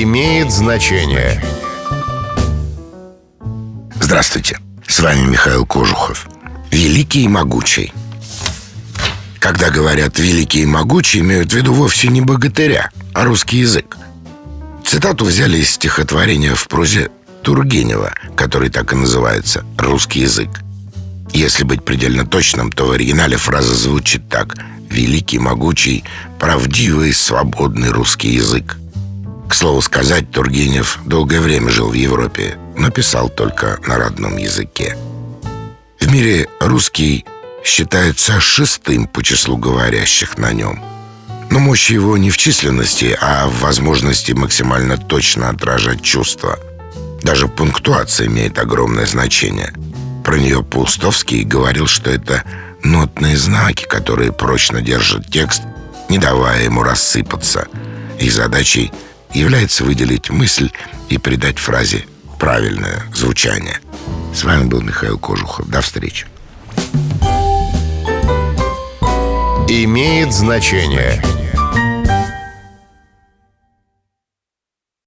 имеет значение. Здравствуйте, с вами Михаил Кожухов. Великий и могучий. Когда говорят «великий и могучий», имеют в виду вовсе не богатыря, а русский язык. Цитату взяли из стихотворения в прозе Тургенева, который так и называется «Русский язык». Если быть предельно точным, то в оригинале фраза звучит так «Великий, могучий, правдивый, свободный русский язык». К слову сказать, Тургенев долгое время жил в Европе, но писал только на родном языке. В мире русский считается шестым по числу говорящих на нем. Но мощь его не в численности, а в возможности максимально точно отражать чувства. Даже пунктуация имеет огромное значение. Про нее Паустовский говорил, что это нотные знаки, которые прочно держат текст, не давая ему рассыпаться. Их задачей является выделить мысль и придать фразе правильное звучание. С вами был Михаил Кожухов. До встречи. Имеет значение.